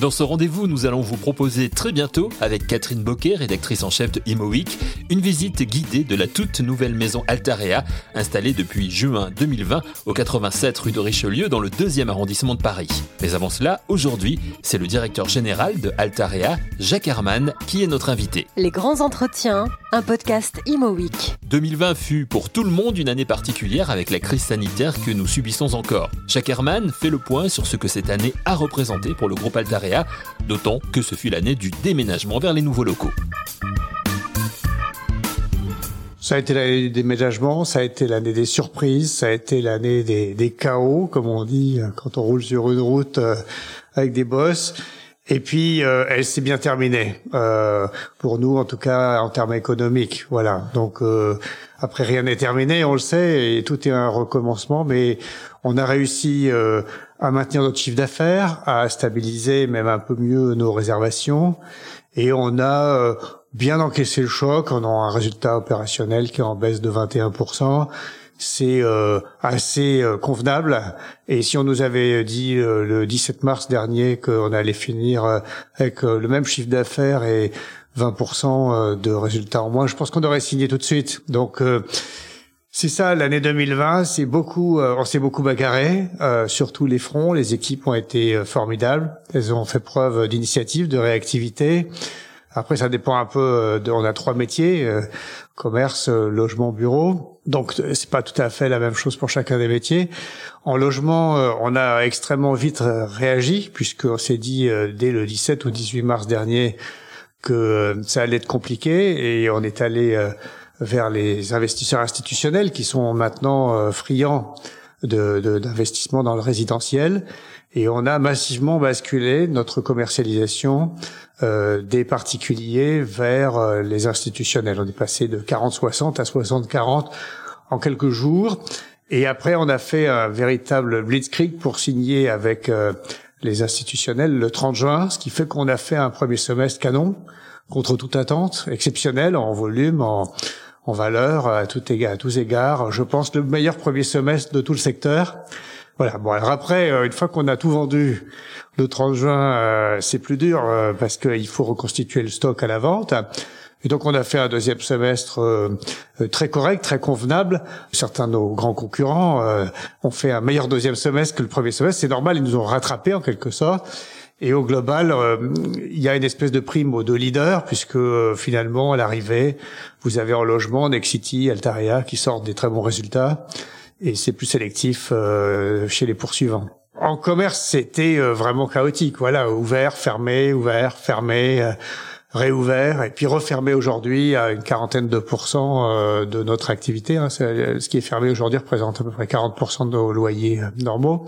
Dans ce rendez-vous, nous allons vous proposer très bientôt, avec Catherine Boquet, rédactrice en chef de ImoWeek, une visite guidée de la toute nouvelle maison Altarea, installée depuis juin 2020 au 87 rue de Richelieu dans le deuxième arrondissement de Paris. Mais avant cela, aujourd'hui, c'est le directeur général de Altarea, Jacques Herman, qui est notre invité. Les grands entretiens, un podcast ImoWeek. 2020 fut pour tout le monde une année particulière avec la crise sanitaire que nous subissons encore. Jacques Herman fait le point sur ce que cette année a représenté pour le groupe Altarea d'autant que ce fut l'année du déménagement vers les nouveaux locaux. Ça a été l'année du déménagement, ça a été l'année des surprises, ça a été l'année des, chaos, comme on dit quand on roule sur une route euh, avec des bosses. Et puis, euh, elle s'est bien terminée, euh, pour nous en tout cas en termes économiques. Voilà. Donc après, rien n'est terminé, on le sait, et tout est un recommencement, mais on a réussi à maintenir notre chiffre d'affaires, à stabiliser même un peu mieux nos réservations. Et on a euh, bien encaissé le choc. On a un résultat opérationnel qui est en baisse de 21%. C'est euh, assez euh, convenable. Et si on nous avait dit le 17 mars dernier qu'on allait finir avec le même chiffre d'affaires et 20% de résultats en moins, je pense qu'on aurait signé tout de suite. Donc c'est ça, l'année 2020, c'est beaucoup, euh, on s'est beaucoup bagarré euh, sur tous les fronts. Les équipes ont été euh, formidables. Elles ont fait preuve d'initiative, de réactivité. Après, ça dépend un peu. De, on a trois métiers commerce, logement, bureau. Donc, c'est pas tout à fait la même chose pour chacun des métiers. En logement, on a extrêmement vite réagi puisqu'on s'est dit dès le 17 ou 18 mars dernier que ça allait être compliqué et on est allé vers les investisseurs institutionnels qui sont maintenant euh, friands d'investissement de, dans le résidentiel. Et on a massivement basculé notre commercialisation euh, des particuliers vers euh, les institutionnels. On est passé de 40-60 à 60-40 en quelques jours. Et après, on a fait un véritable blitzkrieg pour signer avec euh, les institutionnels le 30 juin, ce qui fait qu'on a fait un premier semestre canon contre toute attente, exceptionnel en volume, en, en valeur à, tous égards. Je pense le meilleur premier semestre de tout le secteur. Voilà. Bon, alors après, euh, une fois qu'on a tout vendu le 30 juin, euh, c'est plus dur euh, parce qu'il faut reconstituer le stock à la vente. Et donc on a fait un deuxième semestre très correct, très convenable. Certains de nos grands concurrents ont fait un meilleur deuxième semestre que le premier semestre. C'est normal, ils nous ont rattrapés en quelque sorte. Et au global, euh, il y a une espèce de prime aux deux leaders, puisque euh, finalement, à l'arrivée, vous avez en logement Nexity, Altaria qui sortent des très bons résultats, et c'est plus sélectif euh, chez les poursuivants. En commerce, c'était vraiment chaotique. Voilà, ouvert, fermé, ouvert, fermé, réouvert, et puis refermé aujourd'hui à une quarantaine de pourcents de notre activité. Hein. Ce qui est fermé aujourd'hui représente à peu près 40% de nos loyers normaux.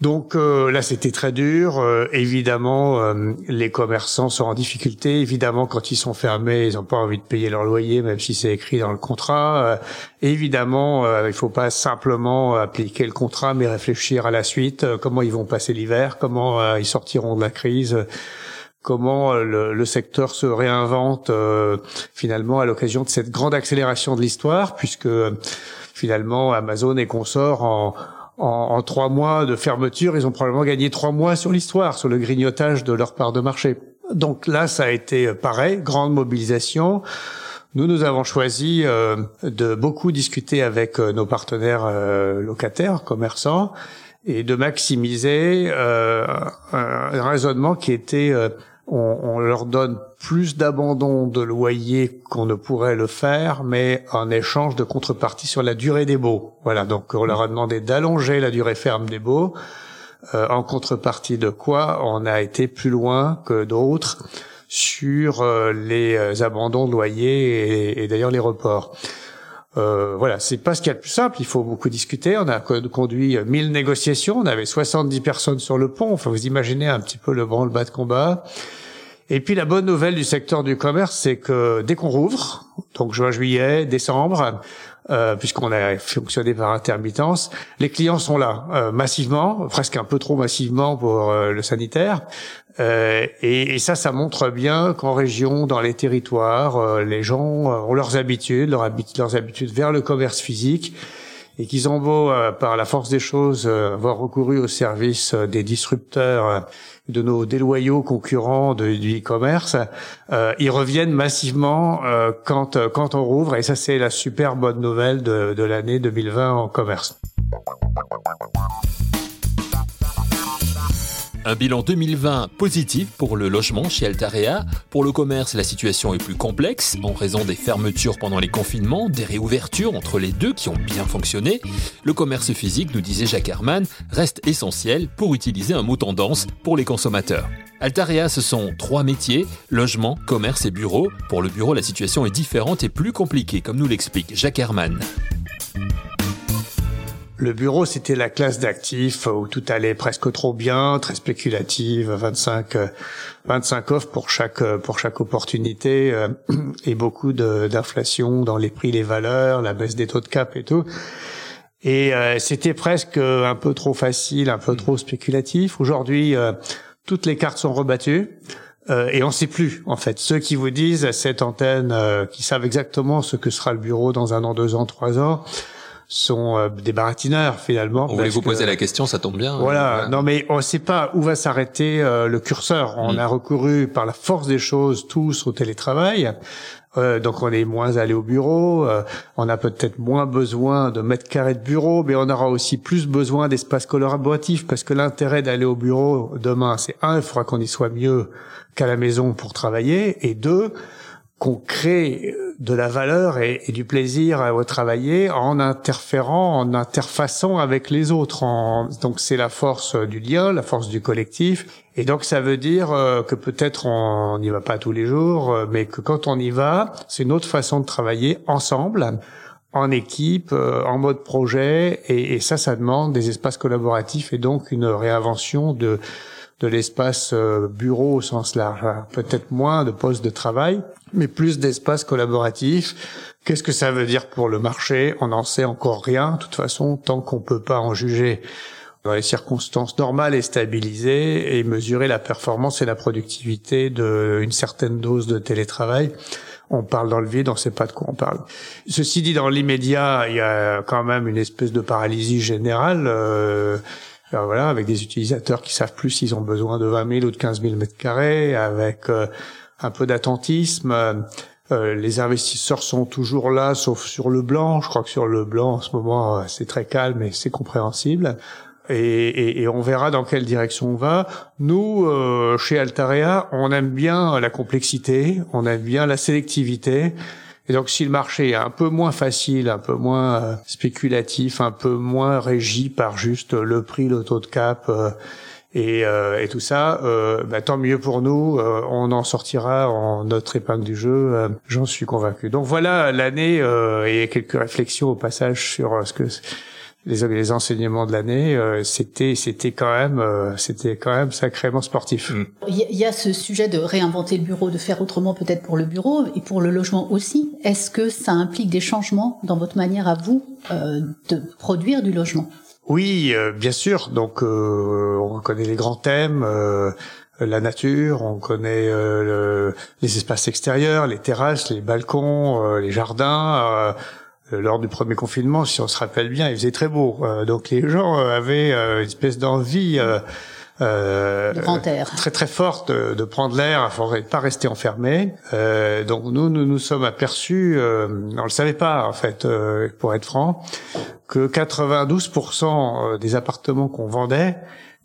Donc euh, là, c'était très dur. Euh, évidemment, euh, les commerçants sont en difficulté. Évidemment, quand ils sont fermés, ils n'ont pas envie de payer leur loyer, même si c'est écrit dans le contrat. évidemment, il faut pas simplement appliquer le contrat, mais réfléchir à la suite. comment ils vont passer l'hiver? Comment ils sortiront de la crise? Comment le, le, secteur se réinvente finalement à l'occasion de cette grande accélération de l'histoire, puisque finalement Amazon et consorts en en, trois mois de fermeture, ils ont probablement gagné trois mois sur l'histoire, sur le grignotage de leur part de marché. Donc là, ça a été pareil, grande mobilisation. Nous, nous avons choisi euh, de beaucoup discuter avec euh, nos partenaires euh, locataires, commerçants, et de maximiser un raisonnement qui était on, leur donne plus d'abandon de loyer qu'on ne pourrait le faire, mais en échange de contrepartie sur la durée des baux. Voilà, donc on leur a demandé d'allonger la durée ferme des baux, euh, en contrepartie de quoi on a été plus loin que d'autres sur euh, les euh, abandons de loyer et, et d'ailleurs les reports. Euh, voilà, c'est pas ce qu'il y a de plus simple. Il faut beaucoup discuter. On a conduit 1000 négociations. On avait 70 personnes sur le pont. Enfin, vous imaginez un petit peu le branle-bas de combat. Et puis la bonne nouvelle du secteur du commerce, c'est que dès qu'on rouvre, donc juin, juillet, décembre, euh, puisqu'on a fonctionné par intermittence, les clients sont là euh, massivement, presque un peu trop massivement pour euh, le sanitaire. Euh, et, et, ça, ça montre bien qu'en région, dans les territoires, les gens ont leurs habitudes, leurs, habitudes, leurs habitudes vers le commerce physique et qu'ils ont beau, par la force des choses, avoir recouru au service des disrupteurs, de nos déloyaux concurrents du e-commerce, ils reviennent massivement quand quand on rouvre, et ça c'est la super bonne nouvelle de, de l'année 2020 en commerce. Un bilan 2020 positif pour le logement chez Altarea. Pour le commerce, la situation est plus complexe en raison des fermetures pendant les confinements, des réouvertures entre les deux qui ont bien fonctionné. Le commerce physique, nous disait Jacques Herman, reste essentiel pour utiliser un mot tendance pour les consommateurs. Altarea, ce sont trois métiers, logement, commerce et bureau. Pour le bureau, la situation est différente et plus compliquée, comme nous l'explique Jacques Herman. Le bureau, c'était la classe d'actifs où tout allait presque trop bien, très spéculative, 25, 25 offres pour chaque, pour chaque opportunité euh, et beaucoup d'inflation dans les prix, les valeurs, la baisse des taux de cap et tout. Et euh, c'était presque un peu trop facile, un peu trop spéculatif. Aujourd'hui, euh, toutes les cartes sont rebattues. et on ne sait plus, en fait. Ceux qui vous disent cette antenne, qui savent exactement ce que sera le bureau dans un an, deux ans, trois ans, sont euh, des baratineurs finalement. On voulait vous poser la question, ça tombe bien. Voilà, non mais on ne sait pas où va s'arrêter euh, le curseur. On mm. a recouru par la force des choses tous au télétravail. Euh, donc on est moins allé au bureau, euh, on a peut-être moins besoin de mètres carrés de bureau, mais on aura aussi plus besoin d'espace collaboratif parce que l'intérêt d'aller au bureau demain, c'est un, il faudra qu'on y soit mieux qu'à la maison pour travailler, et deux, qu'on crée de la valeur et, du plaisir à travailler en interférant, en interfaçant avec les autres. donc c'est la force du lien, la force du collectif. Et donc ça veut dire euh, que peut-être on n'y va pas tous les jours, euh, mais que quand on y va, c'est une autre façon de travailler ensemble en équipe, euh, en mode projet, et, et, ça, ça demande des espaces collaboratifs et donc une réinvention de de l'espace bureau au sens large. Peut-être moins de postes de travail, mais plus d'espace collaboratif. Qu'est-ce que ça veut dire pour le marché? On n'en sait encore rien. De toute façon, tant qu'on peut pas en juger dans les circonstances normales et stabilisées et mesurer la performance et la productivité d'une certaine dose de télétravail, on parle dans le vide, on ne sait pas de quoi on parle. Ceci dit, dans l'immédiat, il y a quand même une espèce de paralysie générale. Euh, voilà, avec des utilisateurs qui savent plus s'ils ont besoin de 20 000 ou de 15 000 mètres carrés, avec euh, un peu d'attentisme. Euh, les investisseurs sont toujours là, sauf sur le blanc. Je crois que sur le blanc, en ce moment, euh, c'est très calme et c'est compréhensible. Et, et, et, on verra dans quelle direction on va. Nous, euh, chez Altarea, on aime bien la complexité, on aime bien la sélectivité. Et donc, si le marché est un peu moins facile, un peu moins spéculatif, un peu moins régi par juste le prix, le taux de cap et, euh, et tout ça, euh, bah, tant mieux pour nous. Euh, on en sortira en notre épingle du jeu. Euh, j'en suis convaincu. Donc voilà l'année euh, et quelques réflexions au passage sur ce que les, les enseignements de l'année. c'était c'était quand même c'était quand même sacrément sportif. Mm. Il y a ce sujet de réinventer le bureau, de faire autrement peut-être pour le bureau et pour le logement aussi. Est-ce que ça implique des changements dans votre manière à vous de produire du logement? Oui, euh, bien sûr. Donc, euh, on connaît les grands thèmes, euh, la nature, on connaît les espaces extérieurs, les terrasses, les balcons, les jardins. Lors du premier confinement, si on se rappelle bien, il faisait très beau. donc, les gens avaient une espèce d'envie euh, très très forte de, prendre l'air, il ne pas rester enfermé. Euh, donc nous, nous nous sommes aperçus, euh, on le savait pas en fait, euh, pour être franc, que 92% des appartements qu'on vendait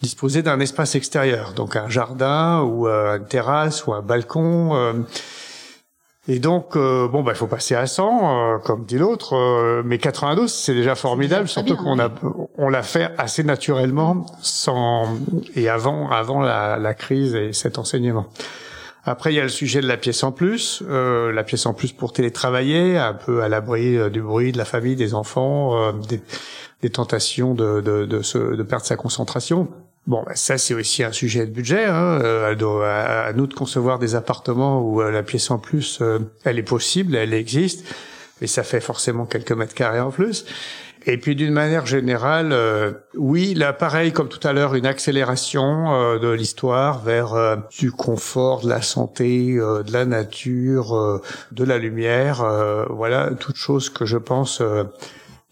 disposaient d'un espace extérieur, donc un jardin ou une terrasse ou un balcon. Et donc, euh, bon, bah, il faut passer à 100, euh, comme dit l'autre, euh, mais 92, c'est déjà formidable, surtout qu'on a, on l'a fait assez naturellement, sans et avant, avant la, la, crise et cet enseignement. Après, il y a le sujet de la pièce en plus, la pièce en plus pour télétravailler, un peu à l'abri du bruit de la famille, des enfants, des, des, tentations de, de, de, se, de perdre sa concentration. Bon, bah, ça c'est aussi un sujet de budget. Hein. Euh, à, nous de concevoir des appartements où euh, la pièce en plus, euh, elle est possible, elle existe, mais ça fait forcément quelques mètres carrés en plus. Et puis d'une manière générale, oui, là pareil comme tout à l'heure, une accélération de l'histoire vers du confort, de la santé, de la nature, de la lumière. voilà, toutes choses que je pense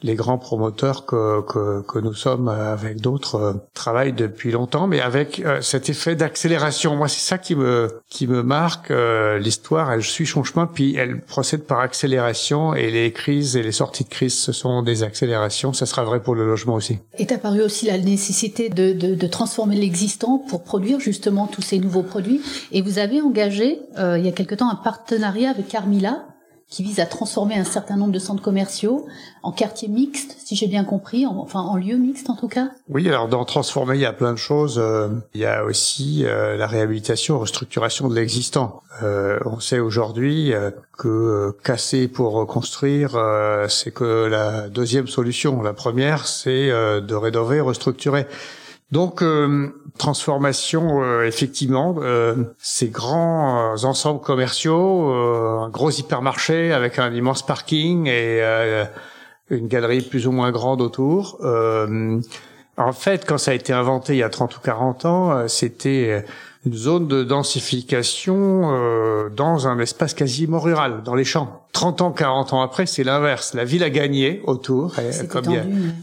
les grands promoteurs que, que, que nous sommes avec d'autres euh, travaillent depuis longtemps, mais avec euh, cet effet d'accélération. Moi, c'est ça qui me qui me marque. Euh, l'histoire, elle suit son chemin, puis elle procède par accélération, et les crises et les sorties de crise, ce sont des accélérations. Ça sera vrai pour le logement aussi. Est apparue aussi la nécessité de, de, de transformer l'existant pour produire justement tous ces nouveaux produits. Et vous avez engagé il y a quelque temps un partenariat avec Carmila qui vise à transformer un certain nombre de centres commerciaux en quartiers mixtes, si j'ai bien compris, enfin en lieux mixtes en tout cas. Oui, alors dans transformer, il y a plein de choses. Euh, il y a aussi euh, la réhabilitation, restructuration de l'existant. Euh, on sait aujourd'hui que casser pour reconstruire, c'est que la deuxième solution. La première, c'est de rénover, restructurer. Donc euh, transformation, euh, effectivement, euh, ces grands ensembles commerciaux, un gros hypermarché avec un immense parking et une galerie plus ou moins grande autour. en fait, quand ça a été inventé il y a 30 ou 40 ans, c'était une zone de densification euh, dans un espace quasiment rural, dans les champs. 30 ans, 40 ans après, c'est l'inverse. La ville a gagné autour, elle, comme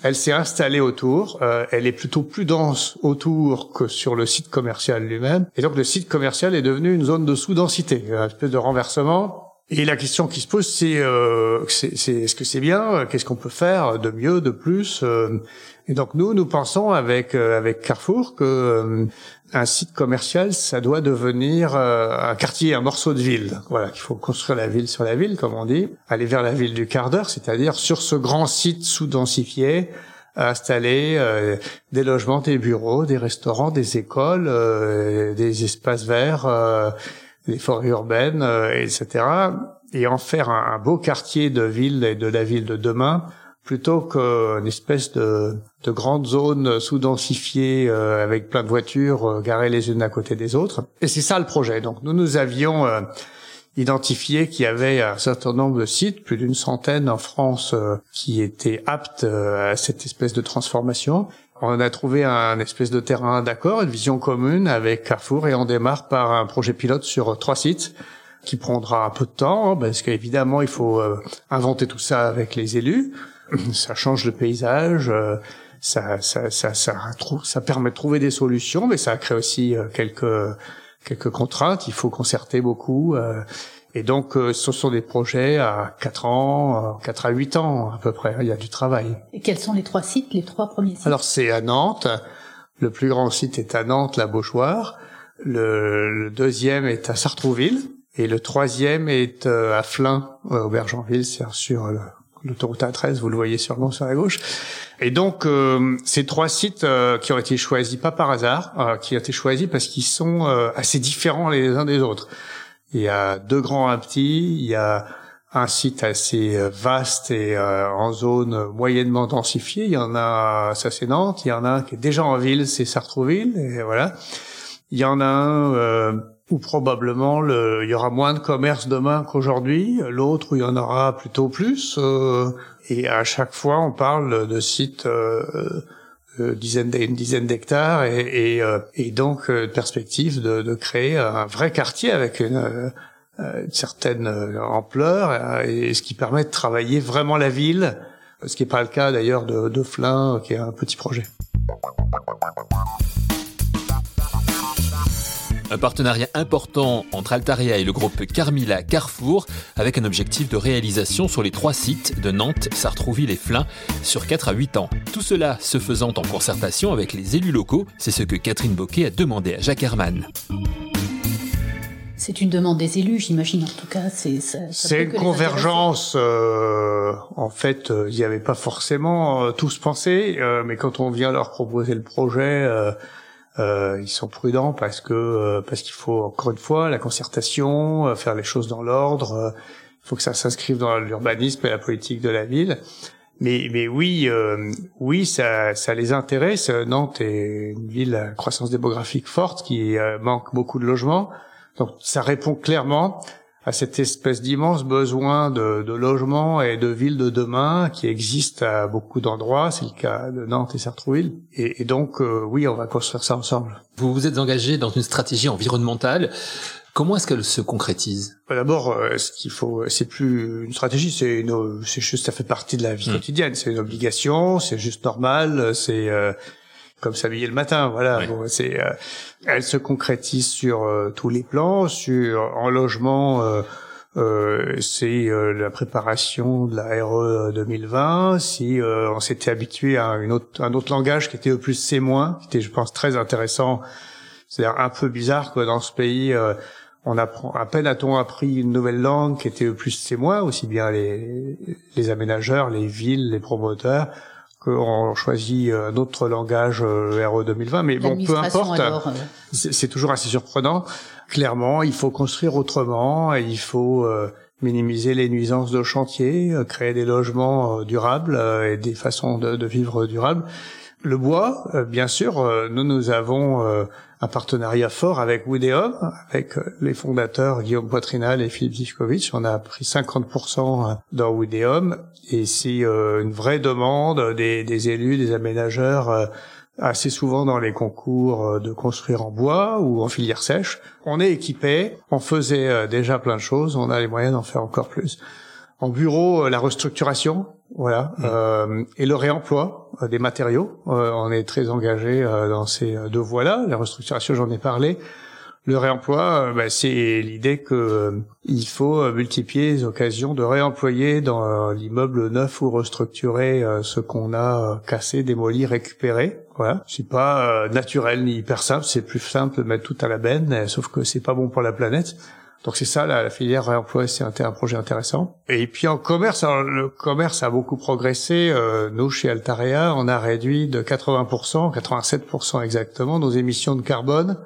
elle, s'est installée autour, euh, elle est plutôt plus dense autour que sur le site commercial lui-même. Et donc le site commercial est devenu une zone de sous-densité, un espèce de renversement et la question qui se pose, c'est euh, c'est est-ce que c'est bien? Qu'est-ce qu'on peut faire de mieux, de plus? Euh? Et donc nous, nous pensons avec euh, avec Carrefour que euh, un site commercial, ça doit devenir un quartier, un morceau de ville. Voilà, qu'il faut construire la ville sur la ville, comme on dit, aller vers la ville du quart d'heure, c'est-à-dire sur ce grand site sous-densifié, installer des logements, des bureaux, des restaurants, des écoles, des espaces verts les forêts urbaines, euh, etc. Et en faire un, beau quartier de ville et de la ville de demain, plutôt qu'une espèce de, de grande zone sous-densifiée euh, avec plein de voitures euh, garées les unes à côté des autres. Et c'est ça le projet. Donc nous, nous avions identifié qu'il y avait un certain nombre de sites, plus d'une centaine en France, qui étaient aptes à cette espèce de transformation. On a trouvé un espèce de terrain d'accord, une vision commune avec Carrefour et on démarre par un projet pilote sur trois sites qui prendra un peu de temps hein, parce qu'évidemment il faut euh, inventer tout ça avec les élus. Ça change le paysage, euh, ça, ça, ça, ça, ça permet de trouver des solutions, mais ça crée aussi euh, quelques quelques contraintes. Il faut concerter beaucoup. Et donc, euh, ce sont des projets à 4 ans, 4 à 8 ans à peu près. Il y a du travail. Et quels sont les trois sites, les trois premiers sites? Alors, c'est à Nantes. Le plus grand site est à Nantes, la Beauchoire. Le, deuxième est à Sartrouville. Et le troisième est euh, à Flins, euh, au Bergenville, c'est sur l'autoroute A13, vous le voyez sûrement sur la gauche. Et donc, ces trois sites qui ont été choisis pas par hasard, qui ont été choisis parce qu'ils sont assez différents les uns des autres. Il y a deux grands un petit, il y a un site assez euh, vaste et euh, en zone moyennement densifiée. Il y en a, ça c'est Nantes. Il y en a un qui est déjà en ville, c'est Sartrouville. Et voilà. Il y en a un euh, où probablement le, il y aura moins de commerce demain qu'aujourd'hui. L'autre où il y en aura plutôt plus. et à chaque fois, on parle de sites euh, une dizaine d'hectares et, et, euh, et, donc euh, perspective de, de, créer un vrai quartier avec une, certaine ampleur et ce qui permet de travailler vraiment la ville, ce qui n'est pas le cas d'ailleurs de, de Flin, qui est un petit projet. Un partenariat important entre Altaria et le groupe Carmila Carrefour, avec un objectif de réalisation sur les trois sites de Nantes, Sartrouville et Flins sur 4 à 8 ans. Tout cela se faisant en concertation avec les élus locaux, c'est ce que Catherine Boquet a demandé à Jacques Herman. C'est une demande des élus, j'imagine. En tout cas, c'est c'est une convergence. Euh, en fait, euh, il n'y avait pas forcément euh, tous pensé, mais quand on vient leur proposer le projet, euh, ils sont prudents parce que euh, parce qu'il faut encore une fois la concertation, euh, faire les choses dans l'ordre. il faut que ça s'inscrive dans l'urbanisme et la politique de la ville. Mais mais oui oui ça ça les intéresse. Nantes est une ville à croissance démographique forte qui manque beaucoup de logements. Donc ça répond clairement à cette espèce d'immense besoin de, de logement et de villes de demain qui existe à beaucoup d'endroits. C'est le cas de Nantes et Sartrouville. Et, et donc, euh, oui, on va construire ça ensemble. Vous vous êtes engagé dans une stratégie environnementale Comment est-ce qu'elle se concrétise? Bah, D'abord, euh, ce qu'il faut, c'est plus une stratégie, c'est c'est juste, ça fait partie de la vie mmh. quotidienne. C'est une obligation, c'est juste normal, c'est euh, comme s'habiller le matin, voilà. c'est, euh, elle se concrétise sur tous les plans, sur en logement. c'est la préparation de la RE 2020. Si on s'était habitué à une autre, un autre langage qui était au plus C-, qui était, je pense, très intéressant. C'est-à-dire un peu bizarre que dans ce pays, on apprend à peine a-t-on appris une nouvelle langue qui était plus c'est moi aussi bien les, les aménageurs, les villes, les promoteurs qu'on choisit un autre langage euh, RE 2020 mais bon peu importe. euh, c'est toujours assez surprenant. Clairement il faut construire autrement et il faut euh, minimiser les nuisances de chantier créer des logements durables et des façons de, de vivre durables. Le bois bien sûr nous nous avons un partenariat fort avec Woodeum, avec euh, les fondateurs Guillaume Poitrinal et Philippe Zivkovic. On a pris 50% dans Woodeum et c'est euh, une vraie demande des, des élus, des aménageurs euh, assez souvent dans les concours de construire en bois ou en filière sèche. On est équipé, on faisait déjà plein de choses, on a les moyens d'en faire encore plus. En bureau, la restructuration, voilà, mmh. euh, et le réemploi euh, des matériaux. Euh, on est très engagé euh, dans ces deux voies-là. La restructuration, j'en ai parlé. Le réemploi, bah, c'est l'idée que il faut multiplier les occasions de réemployer dans l'immeuble neuf ou restructuré ce qu'on a cassé, démoli, récupéré. Voilà, c'est pas naturel ni hyper simple. C'est plus simple de mettre tout à la benne, sauf que c'est pas bon pour la planète. Donc c'est ça la, filière réemploi, c'est un, projet intéressant. Et puis en commerce, le commerce a beaucoup progressé. Euh, nous chez Altarea, on a réduit de 80%, 87% exactement nos émissions de carbone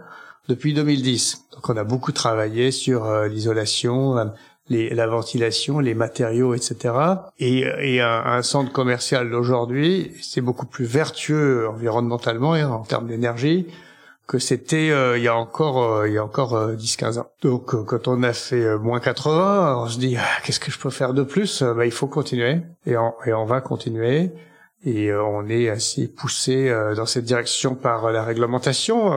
depuis 2010. Donc on a beaucoup travaillé sur euh, l'isolation, la ventilation, les matériaux, etc. Et, et un, un, centre commercial d'aujourd'hui, c'est beaucoup plus vertueux environnementalement et en termes d'énergie que c'était euh, il y a encore euh, il y a encore 10-15 euh, ans. Donc quand on a fait moins 80, on se dit ah, qu'est-ce que je peux faire de plus? Bah, il faut continuer et on, et on va continuer et on est assez poussé dans cette direction par la réglementation,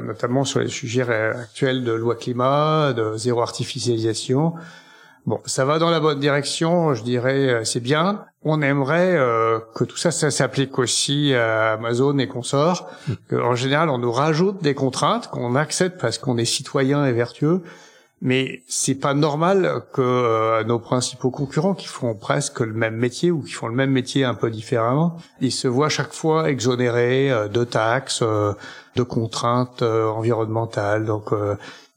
notamment sur les sujets actuels de loi climat, de zéro artificialisation. Bon, ça va dans la bonne direction, je dirais, c'est bien. On aimerait euh, que tout ça, ça s'applique aussi à Amazon et consorts. Hmm. En général, on nous rajoute des contraintes qu'on accepte parce qu'on est citoyen et vertueux, mais c'est pas normal que euh, nos principaux concurrents qui font presque le même métier ou qui font le même métier un peu différemment, ils se voient chaque fois exonérés euh, de taxes, de contraintes environnementales. Donc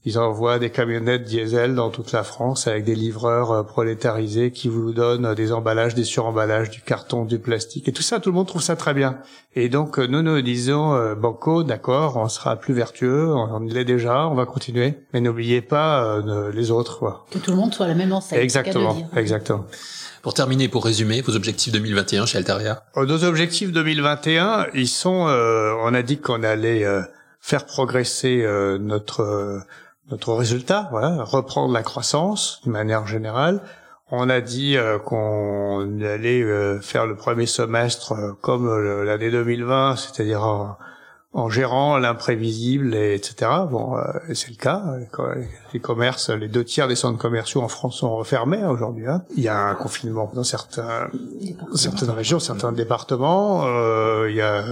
ils envoient des camionnettes diesel dans toute la France avec des livreurs euh, prolétarisés qui vous donnent euh, des emballages, des suremballages, du carton, du plastique. Et tout ça, tout le monde trouve ça très bien. Et donc, euh, nous nous disons, Banco, d'accord, on sera plus vertueux, on, l'est déjà, on va continuer. Mais n'oubliez pas les autres. Quoi. Que tout le monde soit la même enseigne. Exactement, exactement. Pour terminer, pour résumer, vos objectifs 2021 chez Altaria? Nos objectifs 2021, ils sont, on a dit qu'on allait faire progresser notre notre résultat, voilà, reprendre la croissance d'une manière générale. On a dit euh, qu'on allait euh, faire le premier semestre euh, comme l'année 2020, c'est-à-dire en gérant l'imprévisible, etc. Bon, euh, c'est le cas. Les commerces, les deux tiers des centres commerciaux en France sont refermés aujourd'hui. Hein. Il y a un confinement dans certains, certaines régions, certains départements. Euh, il y a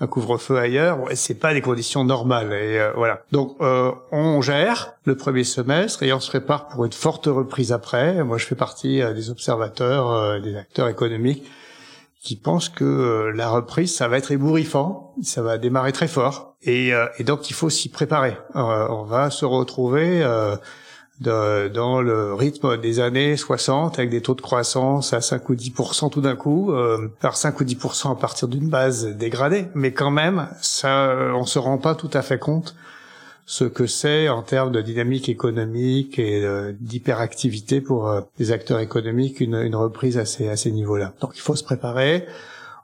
un couvre-feu ailleurs. c'est pas des conditions normales. Et euh, voilà. Donc, on gère le premier semestre et on se prépare pour une forte reprise après. Moi, je fais partie des observateurs, des acteurs économiques qui pensent que euh, la reprise, ça va être ébouriffant, ça va démarrer très fort, et, euh, et donc il faut s'y préparer. Euh, on va se retrouver de, dans le rythme des années 60 avec des taux de croissance à 5 ou 10% tout d'un coup, euh, alors 5 ou 10% à partir d'une base dégradée, mais quand même, ça, on se rend pas tout à fait compte ce que c'est en termes de dynamique économique et euh, d'hyperactivité pour euh, les acteurs économiques une, une reprise à ces, à ces niveaux-là. Donc il faut se préparer.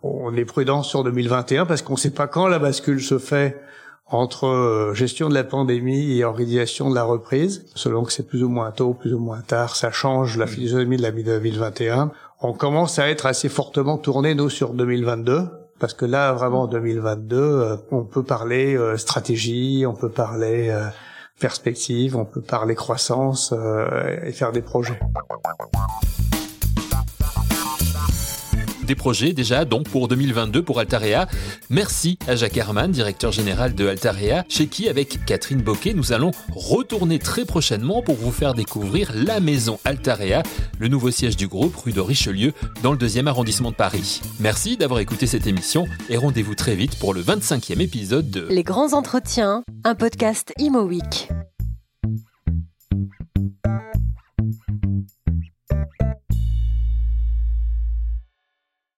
On est prudent sur 2021 parce qu'on ne sait pas quand la bascule se fait entre euh, gestion de la pandémie et organisation de la reprise. Selon que c'est plus ou moins tôt, plus ou moins tard, ça change la philosophie de la 2021. On commence à être assez fortement tourné, nous, sur 2022 parce que là, vraiment, en 2022, euh, on peut parler euh, stratégie, on peut parler euh, perspectives, on peut parler croissance et faire des projets. Des projets déjà donc pour 2022 pour Altarea. Merci à Jacques Herman, directeur général de Altarea, chez qui avec Catherine Boquet nous allons retourner très prochainement pour vous faire découvrir la maison Altarea, le nouveau siège du groupe rue de Richelieu dans le deuxième arrondissement de Paris. Merci d'avoir écouté cette émission et rendez-vous très vite pour le 25e épisode de Les grands entretiens, un podcast Imo Week.